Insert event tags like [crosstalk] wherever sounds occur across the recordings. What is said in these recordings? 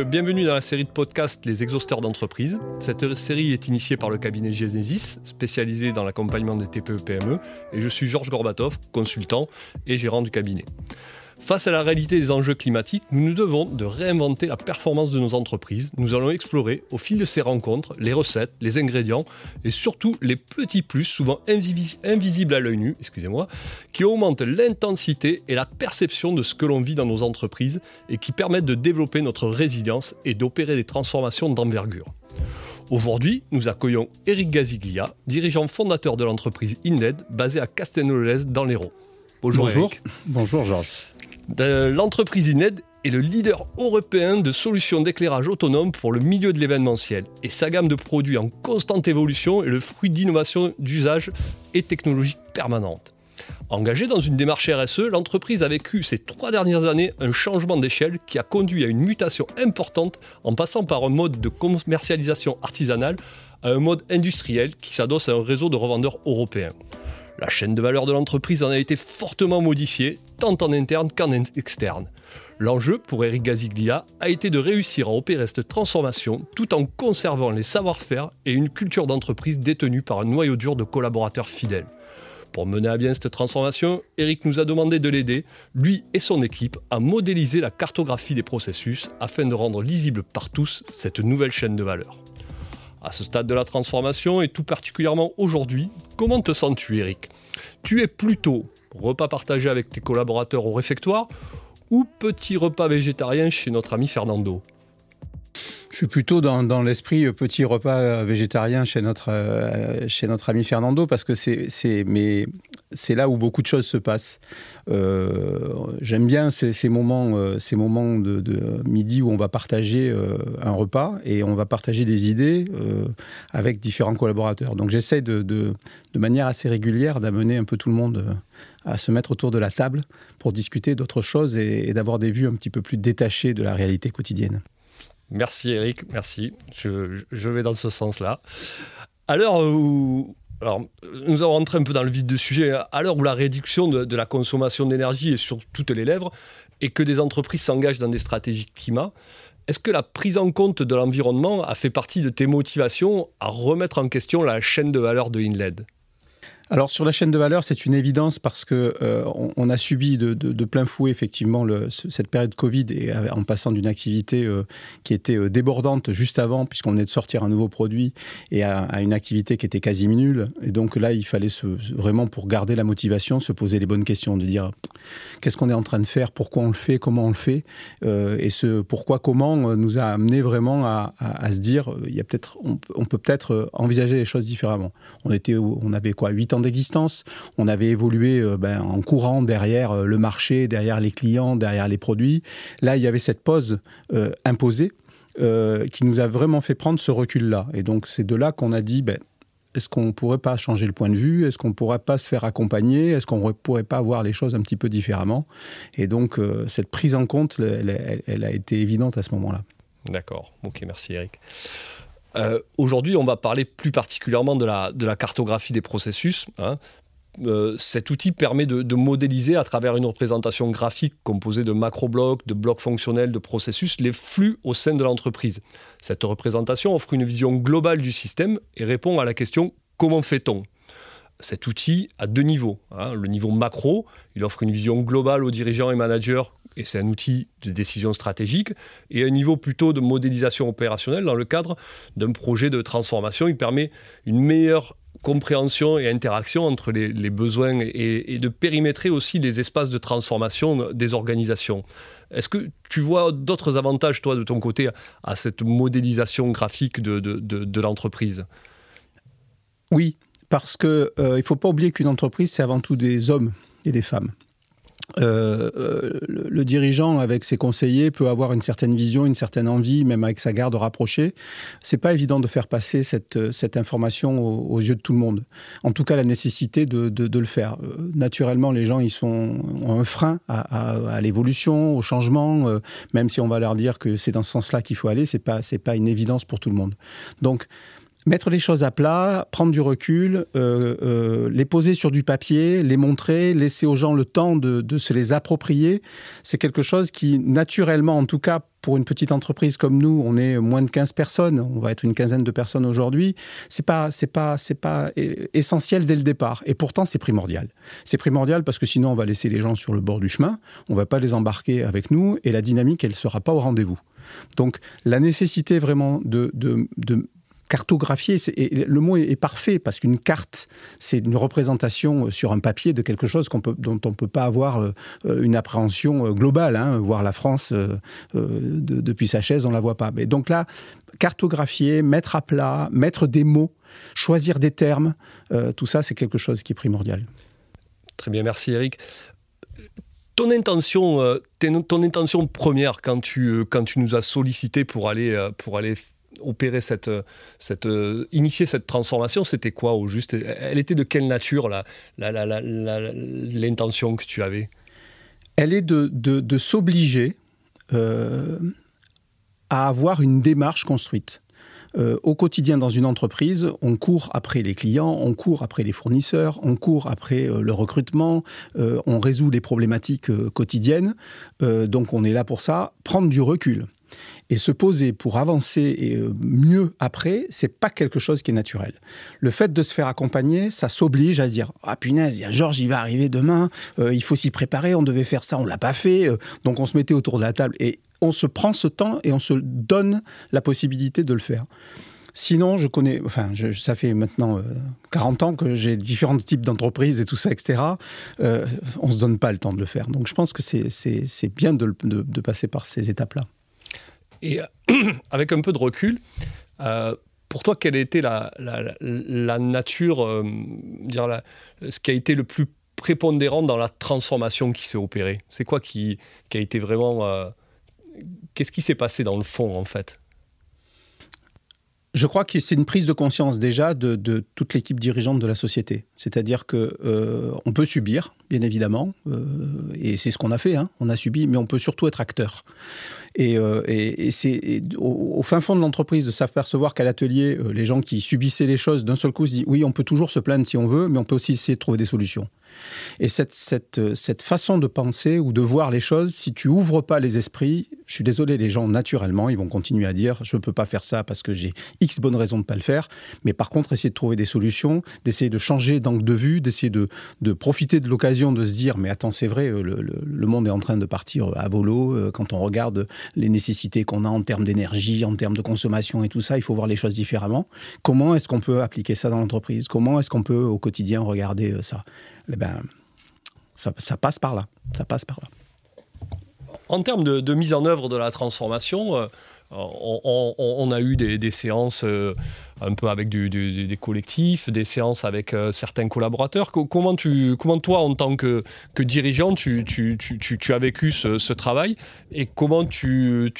bienvenue dans la série de podcasts Les Exhausteurs d'entreprise. Cette série est initiée par le cabinet Genesis, spécialisé dans l'accompagnement des TPE-PME, et je suis Georges Gorbatov, consultant et gérant du cabinet. Face à la réalité des enjeux climatiques, nous nous devons de réinventer la performance de nos entreprises. Nous allons explorer au fil de ces rencontres les recettes, les ingrédients et surtout les petits plus, souvent invisibles à l'œil nu, excusez-moi, qui augmentent l'intensité et la perception de ce que l'on vit dans nos entreprises et qui permettent de développer notre résilience et d'opérer des transformations d'envergure. Aujourd'hui, nous accueillons Eric Gaziglia, dirigeant fondateur de l'entreprise INED basée à Castelnau-les dans l'Hérault. Bonjour, Bonjour. Bonjour Georges. L'entreprise INED est le leader européen de solutions d'éclairage autonome pour le milieu de l'événementiel et sa gamme de produits en constante évolution est le fruit d'innovations d'usage et technologiques permanentes. Engagée dans une démarche RSE, l'entreprise a vécu ces trois dernières années un changement d'échelle qui a conduit à une mutation importante en passant par un mode de commercialisation artisanale à un mode industriel qui s'adosse à un réseau de revendeurs européens. La chaîne de valeur de l'entreprise en a été fortement modifiée, tant en interne qu'en externe. L'enjeu pour Eric Gaziglia a été de réussir à opérer cette transformation tout en conservant les savoir-faire et une culture d'entreprise détenue par un noyau dur de collaborateurs fidèles. Pour mener à bien cette transformation, Eric nous a demandé de l'aider, lui et son équipe, à modéliser la cartographie des processus afin de rendre lisible par tous cette nouvelle chaîne de valeur. À ce stade de la transformation, et tout particulièrement aujourd'hui, comment te sens-tu, Eric? Tu es plutôt repas partagé avec tes collaborateurs au réfectoire ou petit repas végétarien chez notre ami Fernando? Je suis plutôt dans, l'esprit euh, petit repas euh, végétarien chez notre, euh, chez notre ami Fernando parce que c'est, là où beaucoup de choses se passent. j'aime bien ces, moments, ces moments de, midi où on va partager un repas et on va partager des idées avec différents collaborateurs. Donc j'essaie de, de, manière assez régulière d'amener un peu tout le monde à se mettre autour de la table pour discuter d'autres choses et d'avoir des vues un petit peu plus détachées de la réalité quotidienne. Merci Eric, merci. Je, vais dans ce sens-là. À l'heure où, alors, nous allons rentrer un peu dans le vide du sujet. À l'heure où la réduction de, la consommation d'énergie est sur toutes les lèvres et que des entreprises s'engagent dans des stratégies climat, est-ce que la prise en compte de l'environnement a fait partie de tes motivations à remettre en question la chaîne de valeur de InLED? Alors sur la chaîne de valeur, c'est une évidence parce que euh, on, a subi de, plein fouet effectivement cette période Covid et en passant d'une activité euh, qui était euh, débordante juste avant, puisqu'on venait de sortir un nouveau produit, et à, une activité qui était quasi nulle. Et donc là, il fallait vraiment pour garder la motivation, se poser les bonnes questions, de dire qu'est-ce qu'on est en train de faire, pourquoi on le fait, comment on le fait, et ce pourquoi comment nous a amené vraiment à, se dire il y a peut-être on, peut peut-être envisager les choses différemment. On était on avait quoi? 8 ans d'existence. On avait évolué euh, ben, en courant derrière euh, le marché, derrière les clients, derrière les produits. Là, il y avait cette pause euh, imposée qui nous a vraiment fait prendre ce recul-là. Et donc, c'est de là qu'on a dit, ben, est-ce qu'on ne pourrait pas changer le point de vue? Est-ce qu'on ne pourrait pas se faire accompagner? Est-ce qu'on ne pourrait pas voir les choses un petit peu différemment? Et donc, cette prise en compte, elle, a été évidente à ce moment-là. D'accord. Ok, merci Eric. Euh, aujourd'hui, on va parler plus particulièrement de la, de cartographie des processus. Hein. Euh, cet outil permet de, modéliser à travers une représentation graphique composée de macro-blocs, de blocs fonctionnels, de processus, les flux au sein de l'entreprise. Cette représentation offre une vision globale du système et répond à la question comment fait-on? Cet outil a deux niveaux. Hein. Le niveau macro, il offre une vision globale aux dirigeants et managers et c'est un outil de décision stratégique, et un niveau plutôt de modélisation opérationnelle dans le cadre d'un projet de transformation. Il permet une meilleure compréhension et interaction entre les, besoins et, de périmétrer aussi les espaces de transformation des organisations. Est-ce que tu vois d'autres avantages, toi, de ton côté, à cette modélisation graphique de, de, l'entreprise? Oui, parce qu'il euh, ne faut pas oublier qu'une entreprise, c'est avant tout des hommes et des femmes. Euh, euh, le, dirigeant avec ses conseillers peut avoir une certaine vision, une certaine envie, même avec sa garde rapprochée. C'est pas évident de faire passer cette, cette information aux, yeux de tout le monde. En tout cas, la nécessité de, le faire. Euh, naturellement, les gens ils ont un frein à, à, l'évolution, au changement, même si on va leur dire que c'est dans ce sens-là qu'il faut aller, c'est pas c'est pas une évidence pour tout le monde. Donc mettre les choses à plat, prendre du recul, euh, euh, les poser sur du papier, les montrer, laisser aux gens le temps de, se les approprier, c'est quelque chose qui, naturellement, en tout cas pour une petite entreprise comme nous, on est moins de 15 personnes, on va être une quinzaine de personnes aujourd'hui, c'est pas, c'est pas, c'est pas essentiel dès le départ. Et pourtant, c'est primordial. C'est primordial parce que sinon, on va laisser les gens sur le bord du chemin, on va pas les embarquer avec nous et la dynamique, elle sera pas au rendez-vous. Donc, la nécessité vraiment de, cartographier, le mot est, parfait parce qu'une carte, c'est une représentation euh, sur un papier de quelque chose dont on ne peut pas avoir euh, euh, une appréhension globale. Hein. voir la France depuis sa chaise, on ne la voit pas. Mais donc là, cartographier, mettre à plat, mettre des mots, choisir des termes, tout ça, c'est quelque chose qui est primordial. Très bien, merci Eric ton intention, ton intention première quand tu, quand tu nous as sollicité pour aller, pour aller opérer cette, cette, initier cette transformation, c'était quoi au juste? Elle était de quelle nature l'intention que tu avais? Elle est de, de, s'obliger euh, à avoir une démarche construite. Euh, au quotidien dans une entreprise, on court après les clients, on court après les fournisseurs, on court après euh, le recrutement, on résout les problématiques quotidiennes. donc on est là pour ça, prendre du recul et se poser pour avancer et euh, mieux après, c'est pas quelque chose qui est naturel. Le fait de se faire accompagner, ça s'oblige à se dire ah punaise, il y a Georges, il va arriver demain, euh, il faut s'y préparer, on devait faire ça, on l'a pas fait, euh, donc on se mettait autour de la table et on se prend ce temps et on se donne la possibilité de le faire. Sinon, je connais, enfin, ça fait maintenant 40 ans que j'ai différents types d'entreprises et tout ça, etc. Euh, on ne se donne pas le temps de le faire. Donc je pense que c'est bien de passer par ces étapes-là. Et [clears throat] avec un peu de recul, euh, pour toi, quelle était la, la, nature, euh, dire ce qui a été le plus prépondérant dans la transformation qui s'est opérée? C'est quoi qui, a été vraiment... Euh, qu'est-ce qui s'est passé dans le fond, en fait? Je crois que c'est une prise de conscience déjà de, de toute l'équipe dirigeante de la société. C'est-à-dire que on peut subir, bien évidemment, et c'est ce qu'on a fait. Hein, on a subi, mais on peut surtout être acteur. Euh, et, c'est au, fin fond de l'entreprise de s'apercevoir qu'à l'atelier, euh, les gens qui subissaient les choses d'un seul coup se disent oui, on peut toujours se plaindre si on veut, mais on peut aussi essayer de trouver des solutions. Et cette, cette, façon de penser ou de voir les choses, si tu ouvres pas les esprits, je suis désolé, les gens, naturellement, ils vont continuer à dire je ne peux pas faire ça parce que j'ai X bonnes raisons de ne pas le faire. Mais par contre, essayer de trouver des solutions, d'essayer de changer d'angle de vue, d'essayer de, profiter de l'occasion de se dire mais attends, c'est vrai, le, le, monde est en train de partir à volo. Euh, quand on regarde les nécessités qu'on a en termes d'énergie, en termes de consommation et tout ça, il faut voir les choses différemment. Comment est-ce qu'on peut appliquer ça dans l'entreprise? Comment est-ce qu'on peut au quotidien regarder euh, ça? Eh ben, ça, passe par là. Ça passe par là. En termes de, mise en œuvre de la transformation, euh, on, a eu des, séances euh, un peu avec des collectifs, des séances avec euh, certains collaborateurs. Comment, tu, comment toi, en tant que, dirigeant, tu, as vécu ce, travail et comment tu,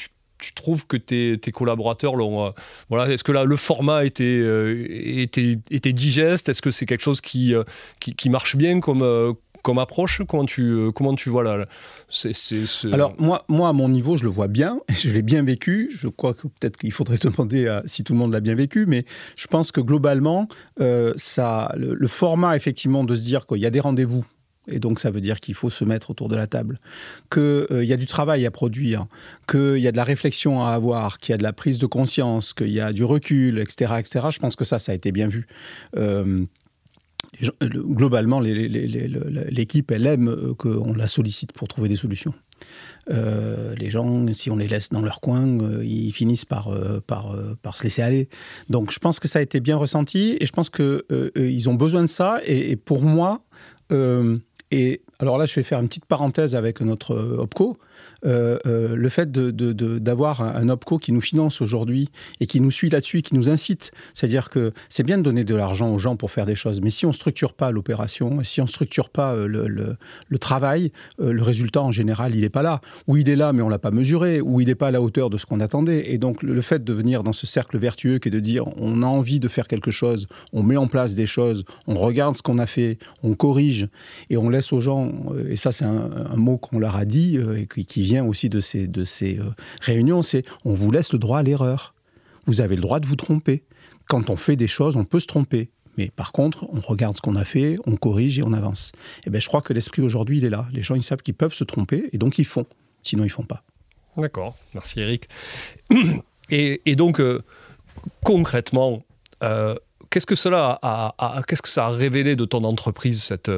tu trouves que tes, collaborateurs l'ont. Euh, voilà, est-ce que là, le format était, euh, était, était digeste? Est-ce que c'est quelque chose qui, euh, qui, marche bien comme, comme approche? Comment tu, comment tu vois là Alors, moi, moi, à mon niveau, je le vois bien. [laughs] Je l'ai bien vécu. Je crois que peut-être qu'il faudrait [laughs] demander à, si tout le monde l'a bien vécu. Mais je pense que globalement, ça, le, format, effectivement, de se dire qu'il y a des rendez-vous et donc ça veut dire qu'il faut se mettre autour de la table, qu'il euh, y a du travail à produire, qu'il y a de la réflexion à avoir, qu'il y a de la prise de conscience, qu'il y a du recul, etc., etc. Je pense que ça, ça a été bien vu. Euh, globalement, l'équipe, elle aime euh, qu'on la sollicite pour trouver des solutions. les gens, si on les laisse dans leur coin, ils finissent par, se laisser aller. Donc je pense que ça a été bien ressenti et je pense qu'ils ont besoin de ça. Et pour moi, et alors là, je vais faire une petite parenthèse avec notre OPCO. Euh, euh, le fait d'avoir un, OPCO qui nous finance aujourd'hui et qui nous suit là-dessus, qui nous incite, c'est-à-dire que c'est bien de donner de l'argent aux gens pour faire des choses, mais si on ne structure pas l'opération, si on ne structure pas euh, le, travail, le résultat en général, il n'est pas là. Ou il est là, mais on ne l'a pas mesuré, ou il n'est pas à la hauteur de ce qu'on attendait. Et donc le, fait de venir dans ce cercle vertueux qui est de dire on a envie de faire quelque chose, on met en place des choses, on regarde ce qu'on a fait, on corrige, et on laisse aux gens, et ça c'est un, mot qu'on leur a dit et qui vient aussi de ces, de ces euh, réunions, c'est on vous laisse le droit à l'erreur. Vous avez le droit de vous tromper. quand on fait des choses, on peut se tromper. Mais par contre, on regarde ce qu'on a fait, on corrige et on avance. Et eh ben, je crois que l'esprit aujourd'hui, il est là. Les gens, ils savent qu'ils peuvent se tromper et donc ils font. Sinon, ils font pas. D'accord. Merci Eric. [clears throat] Et, donc, euh, concrètement, euh, qu'est-ce que cela a, qu'est-ce que ça a révélé de ton entreprise, cette,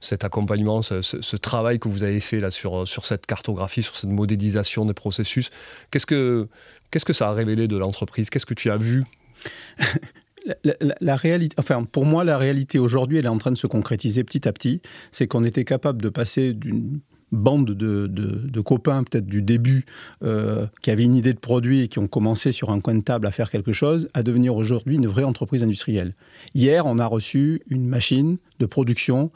cet accompagnement, ce, travail que vous avez fait là sur, sur cette cartographie, sur cette modélisation des processus? Qu'est-ce que, qu'est-ce que ça a révélé de l'entreprise? Qu'est-ce que tu as vu? [laughs] La, réalité, enfin, pour moi, la réalité aujourd'hui, elle est en train de se concrétiser petit à petit. C'est qu'on était capable de passer d'une bande de, copains, peut-être du début, euh, qui avaient une idée de produit et qui ont commencé sur un coin de table à faire quelque chose, à devenir aujourd'hui une vraie entreprise industrielle. Hier, on a reçu une machine de production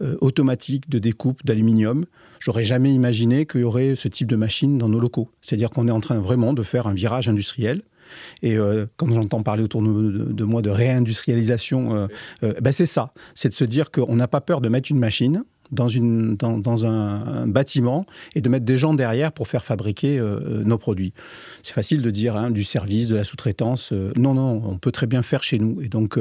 euh, automatique de découpe d'aluminium. J'aurais jamais imaginé qu'il y aurait ce type de machine dans nos locaux. C'est-à-dire qu'on est en train vraiment de faire un virage industriel. Et euh, quand j'entends parler autour de, moi de réindustrialisation, euh, euh, ben c'est ça. C'est de se dire qu'on n'a pas peur de mettre une machine dans, un, bâtiment et de mettre des gens derrière pour faire fabriquer nos produits. C'est facile de dire hein, du service, de la sous-traitance. non, non, on peut très bien faire chez nous. Et donc,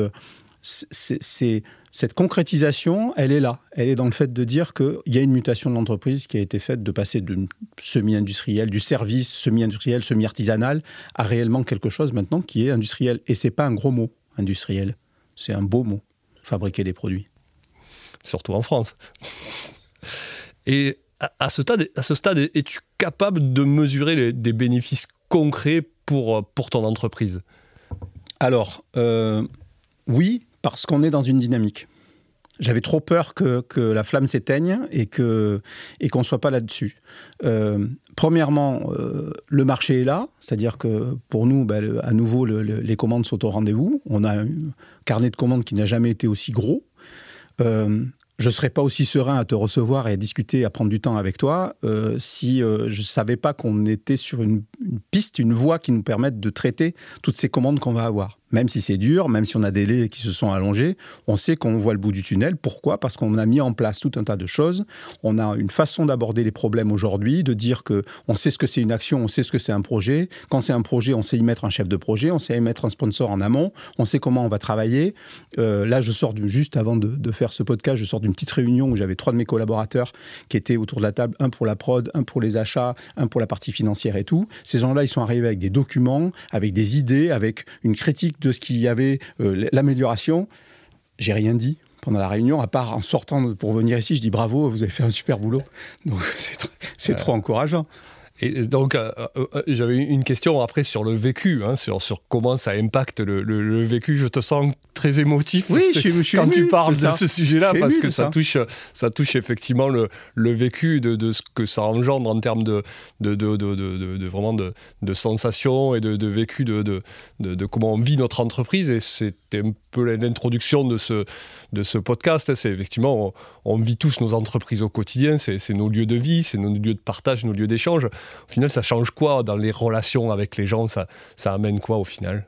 cette concrétisation, elle est là. Elle est dans le fait de dire qu'il y a une mutation de l'entreprise qui a été faite de passer d'une semi-industriel, du service semi-industriel, semi-artisanal, à réellement quelque chose maintenant qui est industriel. Et c'est pas un gros mot, industriel. C'est un beau mot, fabriquer des produits. Surtout en France. Et à ce stade, à ce stade es-tu capable de mesurer des bénéfices concrets pour, pour ton entreprise? Alors, euh, oui, parce qu'on est dans une dynamique. J'avais trop peur que, la flamme s'éteigne et qu'on et ne soit pas là-dessus. Euh, premièrement, euh, le marché est là, c'est-à-dire que pour nous, bah, à nouveau, les commandes sont au rendez-vous. On a un carnet de commandes qui n'a jamais été aussi gros. Euh, je ne serais pas aussi serein à te recevoir et à discuter, à prendre du temps avec toi, si je ne savais pas qu'on était sur une, piste, une voie qui nous permette de traiter toutes ces commandes qu'on va avoir même si c'est dur, même si on a des délais qui se sont allongés, on sait qu'on voit le bout du tunnel. Pourquoi? Parce qu'on a mis en place tout un tas de choses. On a une façon d'aborder les problèmes aujourd'hui, de dire que on sait ce que c'est une action, on sait ce que c'est un projet. Quand c'est un projet, on sait y mettre un chef de projet, on sait y mettre un sponsor en amont, on sait comment on va travailler. Euh, là, je sors juste avant de, de, faire ce podcast, je sors d'une petite réunion où j'avais trois de mes collaborateurs qui étaient autour de la table, un pour la prod, un pour les achats, un pour la partie financière et tout. Ces gens-là, ils sont arrivés avec des documents, avec des idées, avec une critique de ce qu'il y avait, euh, l'amélioration. J'ai rien dit pendant la réunion, à part en sortant pour venir ici, je dis bravo, vous avez fait un super boulot. Donc [laughs] c'est trop encourageant. Et donc, euh, euh, euh, j'avais une question après sur le vécu, hein, sur, sur comment ça impacte le, le, vécu. Je te sens très émotif oui, [laughs] je, je quand tu parles de, ce sujet-là, parce que ça, touche, ça touche effectivement le, le vécu de, de, ce que ça engendre en termes de, de, de, de vraiment de, sensations et de, vécu de, de, comment on vit notre entreprise. Et c'était un peu l'introduction de ce, de ce podcast. C'est effectivement, on, on, vit tous nos entreprises au quotidien, c'est nos lieux de vie, c'est nos lieux de partage, nos lieux d'échange au final, ça change quoi dans les relations avec les gens? Ça, ça amène quoi au final?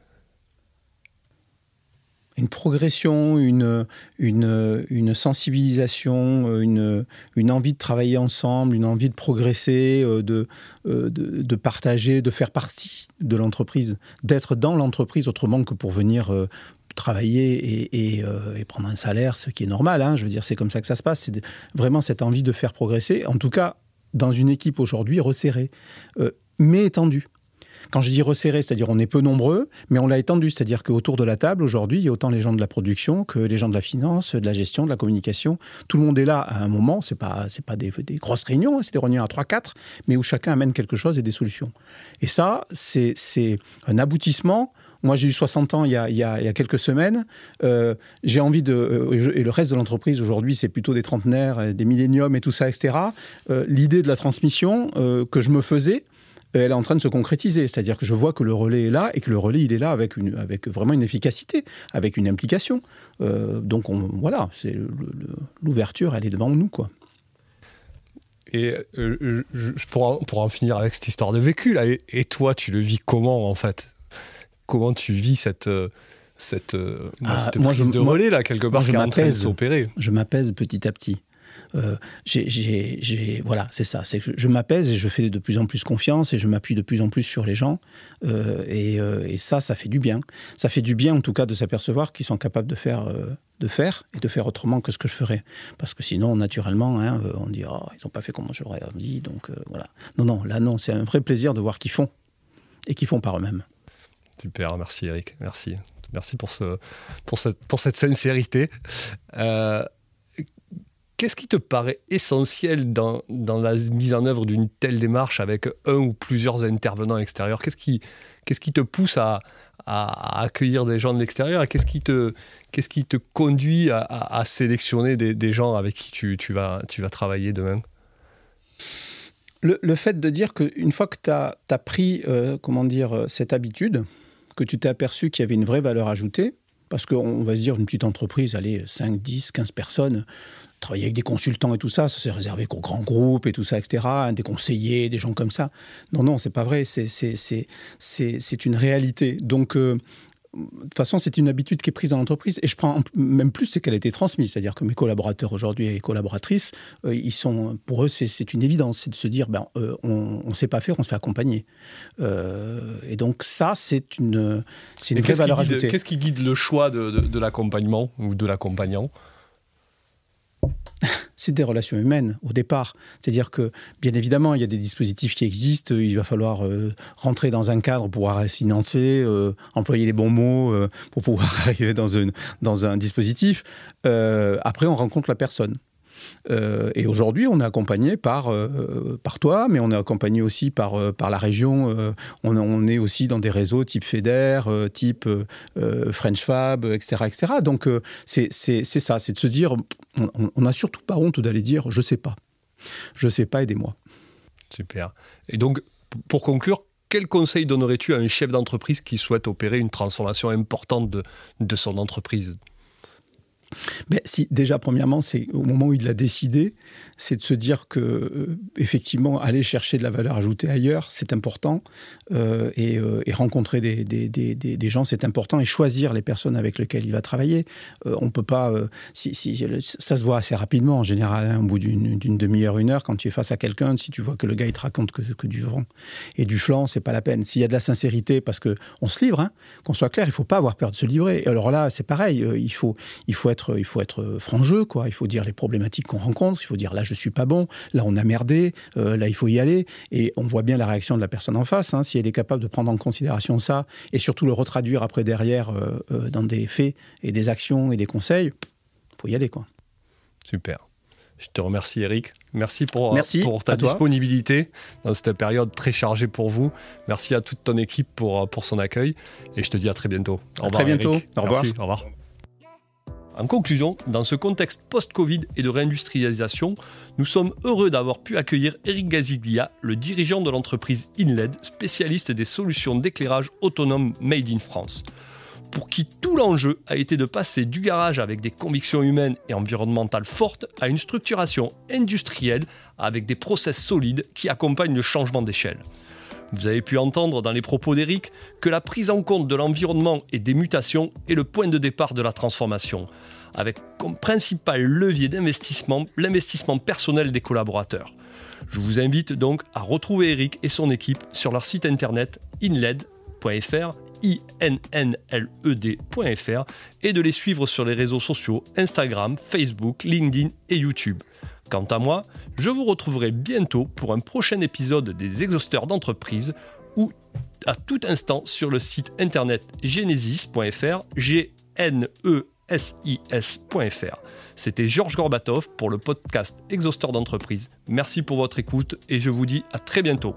Une progression, une, une, sensibilisation, une, une envie de travailler ensemble, une envie de progresser, euh, de, euh, de, de partager, de faire partie de l'entreprise, d'être dans l'entreprise autrement que pour venir euh, travailler et, et, et, prendre un salaire, ce qui est normal. Hein, je veux dire, c'est comme ça que ça se passe. C'est vraiment cette envie de faire progresser. En tout cas, dans une équipe aujourd'hui resserrée, euh, mais étendue. Quand je dis resserré, c'est-à-dire on est peu nombreux, mais on l'a étendu, c'est-à-dire qu'autour de la table, aujourd'hui, il y a autant les gens de la production que les gens de la finance, de la gestion, de la communication. Tout le monde est là à un moment, ce n'est pas, pas des, grosses réunions, hein, c'est des réunions à 3-4, mais où chacun amène quelque chose et des solutions. Et ça, c'est un aboutissement moi, j'ai eu 60 ans il y a, quelques semaines. Euh, j'ai envie de. Euh, et le reste de l'entreprise aujourd'hui, c'est plutôt des trentenaires, des milléniums et tout ça, etc. Euh, l'idée de la transmission que je me faisais, elle est en train de se concrétiser. C'est-à-dire que je vois que le relais est là et que le relais, il est là avec, une, avec vraiment une efficacité, avec une implication. donc, on, voilà, c'est l'ouverture, elle est devant nous, quoi. Et pour, en, pour, en, finir avec cette histoire de vécu, là, et toi, tu le vis comment, en fait? Comment tu vis cette, euh, cette, euh, ah, prise de relais, là, quelque part, de s'opérer Je m'apaise petit à petit. j'ai, voilà, c'est ça. C'est que je, m'apaise et je fais de plus en plus confiance et je m'appuie de plus en plus sur les gens. Et, et, ça, ça fait du bien. Ça fait du bien, en tout cas, de s'apercevoir qu'ils sont capables de faire de faire et de faire autrement que ce que je ferais. Parce que sinon, naturellement, hein, on dit oh, ils n'ont pas fait comme j'aurais dit, donc voilà. Non, non, là, non, c'est un vrai plaisir de voir qu'ils font et qu'ils font par eux-mêmes. Super, merci Eric, merci. Merci pour, ce, pour, cette, pour cette sincérité. Euh, qu'est-ce qui te paraît essentiel dans, dans la mise en œuvre d'une telle démarche avec un ou plusieurs intervenants extérieurs? Qu'est-ce qui, qu'est-ce qui te pousse à, à, accueillir des gens de l'extérieur? Qu'est-ce qui qu'est-ce qui te conduit à, à sélectionner des, gens avec qui tu, tu, vas, tu vas travailler demain le, le, fait de dire qu'une fois que tu as, pris euh, comment dire, cette habitude, que tu t'es aperçu qu'il y avait une vraie valeur ajoutée, parce qu'on va se dire une petite entreprise, allez, 5, 10, 15 personnes, travailler avec des consultants et tout ça, ça c'est réservé qu'aux grands groupes et tout ça, etc., hein, des conseillers, des gens comme ça. Non, non, c'est pas vrai, c'est une réalité. Donc, euh, de toute façon, c'est une habitude qui est prise dans l'entreprise. Et je prends même plus, c'est qu'elle a été transmise. C'est-à-dire que mes collaborateurs aujourd'hui et collaboratrices, euh, ils sont, pour eux, c'est une évidence. C'est de se dire, ben, euh, on ne sait pas faire, on se fait accompagner. Euh, et donc, ça, c'est une, une vraie valeur ajoutée. Qu'est-ce qui guide le choix de, de l'accompagnement ou de l'accompagnant? [laughs] c'est des relations humaines au départ. C'est-à-dire que, bien évidemment, il y a des dispositifs qui existent, il va falloir euh, rentrer dans un cadre pour pouvoir financer, euh, employer les bons mots euh, pour pouvoir [laughs] arriver dans, un dispositif. après, on rencontre la personne. Euh, et aujourd'hui, on est accompagné par, euh, par toi, mais on est accompagné aussi par, euh, par la région. On, est aussi dans des réseaux type FEDER, type French Fab, etc. etc. Donc, c'est ça, c'est de se dire, on n'a surtout pas honte d'aller dire, je sais pas. Je sais pas, aidez-moi. Super. Et donc, pour conclure, quel conseil donnerais-tu à un chef d'entreprise qui souhaite opérer une transformation importante de, de son entreprise? Ben, si, déjà, premièrement, c'est au moment où il l'a décidé, c'est de se dire que, euh, effectivement, aller chercher de la valeur ajoutée ailleurs, c'est important. Euh, et, euh, et, rencontrer des, des, des, des gens, c'est important. Et choisir les personnes avec lesquelles il va travailler. on peut pas. Si, si, ça se voit assez rapidement, en général, hein, au bout d'une demi-heure, une heure, quand tu es face à quelqu'un, si tu vois que le gars, il te raconte que, que du vent et du flanc, c'est pas la peine. S'il y a de la sincérité, parce qu'on se livre, hein, qu'on soit clair, il faut pas avoir peur de se livrer. Alors là, c'est pareil. il, faut, il faut être il faut être franc-jeu, quoi. Il faut dire les problématiques qu'on rencontre. Il faut dire là, je suis pas bon. Là, on a merdé. Euh, là, il faut y aller. Et on voit bien la réaction de la personne en face. Hein. si elle est capable de prendre en considération ça et surtout le retraduire après derrière euh, euh, dans des faits et des actions et des conseils, faut y aller, quoi. Super. Je te remercie Eric. Merci pour, pour ta disponibilité dans cette période très chargée pour vous. Merci à toute ton équipe pour, pour son accueil. Et je te dis à très bientôt. Au revoir, très bientôt. Au revoir. Merci. Au revoir. En conclusion, dans ce contexte post-Covid et de réindustrialisation, nous sommes heureux d'avoir pu accueillir Eric Gaziglia, le dirigeant de l'entreprise InLED, spécialiste des solutions d'éclairage autonome made in France pour qui tout l'enjeu a été de passer du garage avec des convictions humaines et environnementales fortes à une structuration industrielle avec des process solides qui accompagnent le changement d'échelle. Vous avez pu entendre dans les propos d'Eric que la prise en compte de l'environnement et des mutations est le point de départ de la transformation, avec comme principal levier d'investissement l'investissement personnel des collaborateurs. Je vous invite donc à retrouver Eric et son équipe sur leur site internet inled.fr innled.fr et de les suivre sur les réseaux sociaux Instagram, Facebook, LinkedIn et YouTube. Quant à moi, je vous retrouverai bientôt pour un prochain épisode des exhausteurs d'entreprise ou à tout instant sur le site internet genesis.fr, g n e s i s.fr. C'était Georges Gorbatov pour le podcast Exhausteur d'entreprise. Merci pour votre écoute et je vous dis à très bientôt.